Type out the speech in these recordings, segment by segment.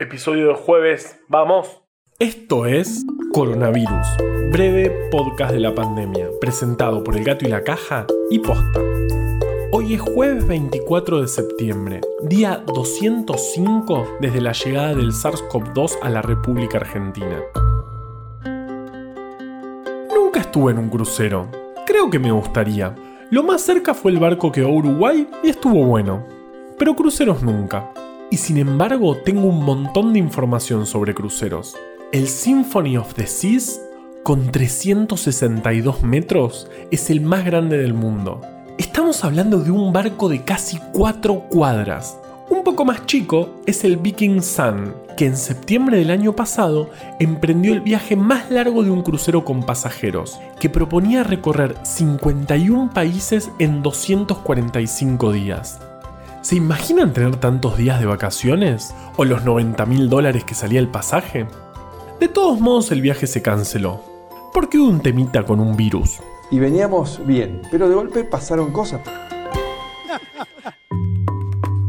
Episodio de jueves, vamos. Esto es Coronavirus, breve podcast de la pandemia, presentado por El Gato y la Caja y Posta. Hoy es jueves 24 de septiembre, día 205 desde la llegada del SARS-CoV-2 a la República Argentina. Nunca estuve en un crucero. Creo que me gustaría. Lo más cerca fue el barco que va a Uruguay y estuvo bueno. Pero cruceros nunca. Y sin embargo tengo un montón de información sobre cruceros. El Symphony of the Seas, con 362 metros, es el más grande del mundo. Estamos hablando de un barco de casi 4 cuadras. Un poco más chico es el Viking Sun, que en septiembre del año pasado emprendió el viaje más largo de un crucero con pasajeros, que proponía recorrer 51 países en 245 días. ¿Se imaginan tener tantos días de vacaciones? ¿O los 90 mil dólares que salía el pasaje? De todos modos el viaje se canceló, porque hubo un temita con un virus. Y veníamos bien, pero de golpe pasaron cosas.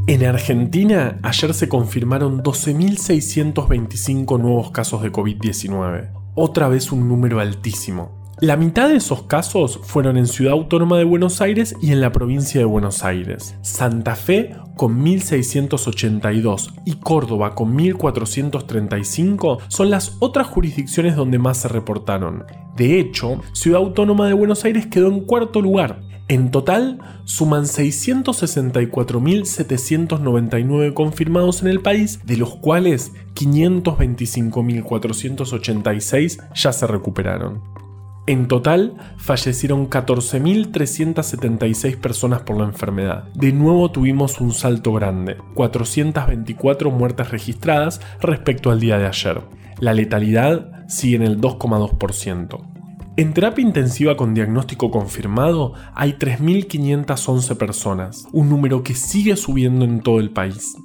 En Argentina, ayer se confirmaron 12.625 nuevos casos de COVID-19. Otra vez un número altísimo. La mitad de esos casos fueron en Ciudad Autónoma de Buenos Aires y en la provincia de Buenos Aires. Santa Fe con 1.682 y Córdoba con 1.435 son las otras jurisdicciones donde más se reportaron. De hecho, Ciudad Autónoma de Buenos Aires quedó en cuarto lugar. En total, suman 664.799 confirmados en el país, de los cuales 525.486 ya se recuperaron. En total, fallecieron 14.376 personas por la enfermedad. De nuevo tuvimos un salto grande, 424 muertes registradas respecto al día de ayer. La letalidad sigue en el 2,2%. En terapia intensiva con diagnóstico confirmado hay 3.511 personas, un número que sigue subiendo en todo el país.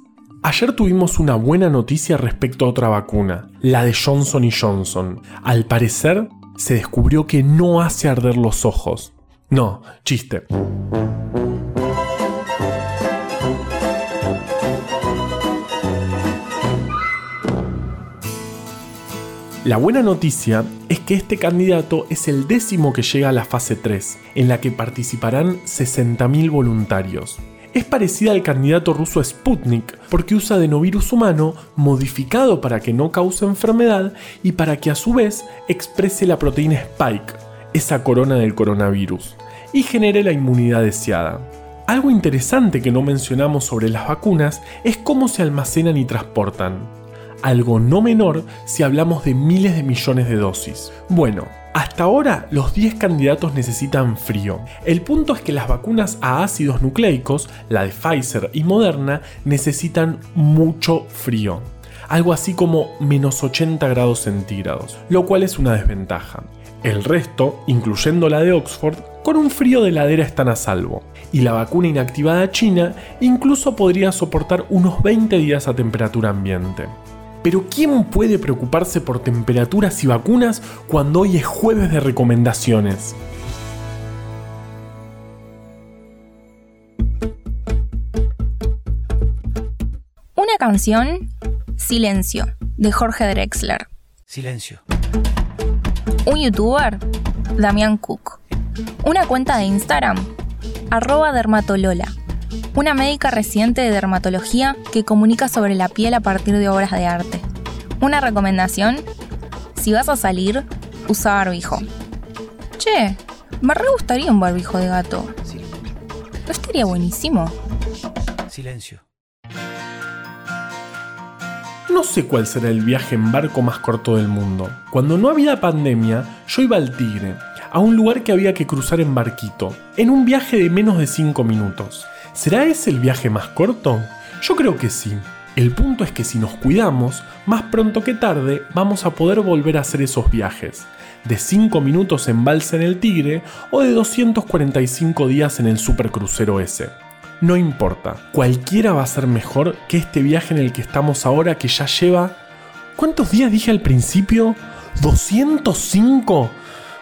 Ayer tuvimos una buena noticia respecto a otra vacuna, la de Johnson Johnson. Al parecer, se descubrió que no hace arder los ojos. No, chiste. La buena noticia es que este candidato es el décimo que llega a la fase 3, en la que participarán 60.000 voluntarios. Es parecida al candidato ruso Sputnik porque usa adenovirus humano modificado para que no cause enfermedad y para que a su vez exprese la proteína Spike, esa corona del coronavirus, y genere la inmunidad deseada. Algo interesante que no mencionamos sobre las vacunas es cómo se almacenan y transportan. Algo no menor si hablamos de miles de millones de dosis. Bueno, hasta ahora los 10 candidatos necesitan frío. El punto es que las vacunas a ácidos nucleicos, la de Pfizer y Moderna, necesitan mucho frío. Algo así como menos 80 grados centígrados, lo cual es una desventaja. El resto, incluyendo la de Oxford, con un frío de heladera están a salvo. Y la vacuna inactivada china incluso podría soportar unos 20 días a temperatura ambiente. Pero ¿quién puede preocuparse por temperaturas y vacunas cuando hoy es jueves de recomendaciones? Una canción, Silencio, de Jorge Drexler. Silencio. Un youtuber, Damián Cook. Una cuenta de Instagram, arroba dermatolola una médica residente de dermatología que comunica sobre la piel a partir de obras de arte. Una recomendación, si vas a salir, usa barbijo. Che, me re gustaría un barbijo de gato. ¿No estaría buenísimo? Silencio. No sé cuál será el viaje en barco más corto del mundo. Cuando no había pandemia, yo iba al Tigre, a un lugar que había que cruzar en barquito, en un viaje de menos de 5 minutos. ¿Será ese el viaje más corto? Yo creo que sí. El punto es que si nos cuidamos, más pronto que tarde vamos a poder volver a hacer esos viajes. De 5 minutos en balsa en el Tigre o de 245 días en el supercrucero ese. No importa, cualquiera va a ser mejor que este viaje en el que estamos ahora que ya lleva... ¿Cuántos días dije al principio? ¿205?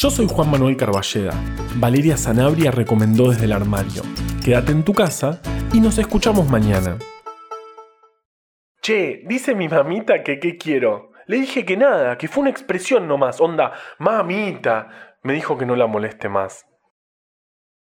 Yo soy Juan Manuel Carballeda. Valeria Sanabria recomendó desde el armario. Quédate en tu casa y nos escuchamos mañana. Che, dice mi mamita que qué quiero. Le dije que nada, que fue una expresión nomás, onda, mamita. Me dijo que no la moleste más.